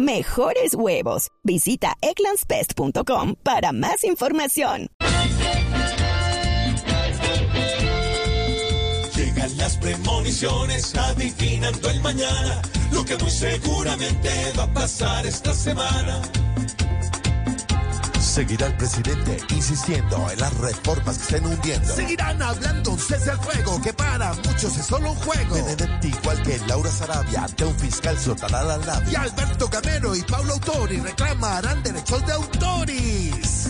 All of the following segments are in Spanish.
mejores huevos. Visita eclanspest.com para más información. Llegan las premoniciones adivinando el mañana, lo que muy seguramente va a pasar esta semana. Seguirá el presidente insistiendo en las reformas que estén hundiendo. Seguirán hablando desde el fuego, que para muchos es solo un juego. Benedetti, igual que Laura Sarabia, ante un fiscal soltará la labia. Y Alberto Gamero y Paulo Autori reclamarán derechos de autores.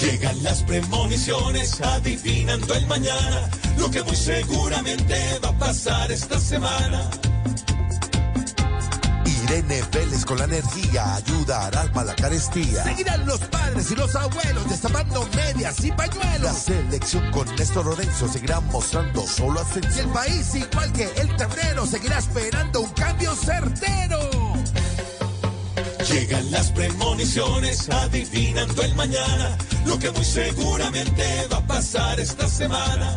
Llegan las premoniciones adivinando el mañana, lo que muy seguramente va a pasar esta semana. Irene Vélez con la energía ayudará para la carestía. Seguirán los padres y los abuelos destapando medias y La pañuelos. selección con Néstor Lorenzo seguirá mostrando solo Y ascenso. el país, igual que el tablero, seguirá esperando un cambio certero. Llegan las premoniciones adivinando el mañana, lo que muy seguramente va a pasar esta semana.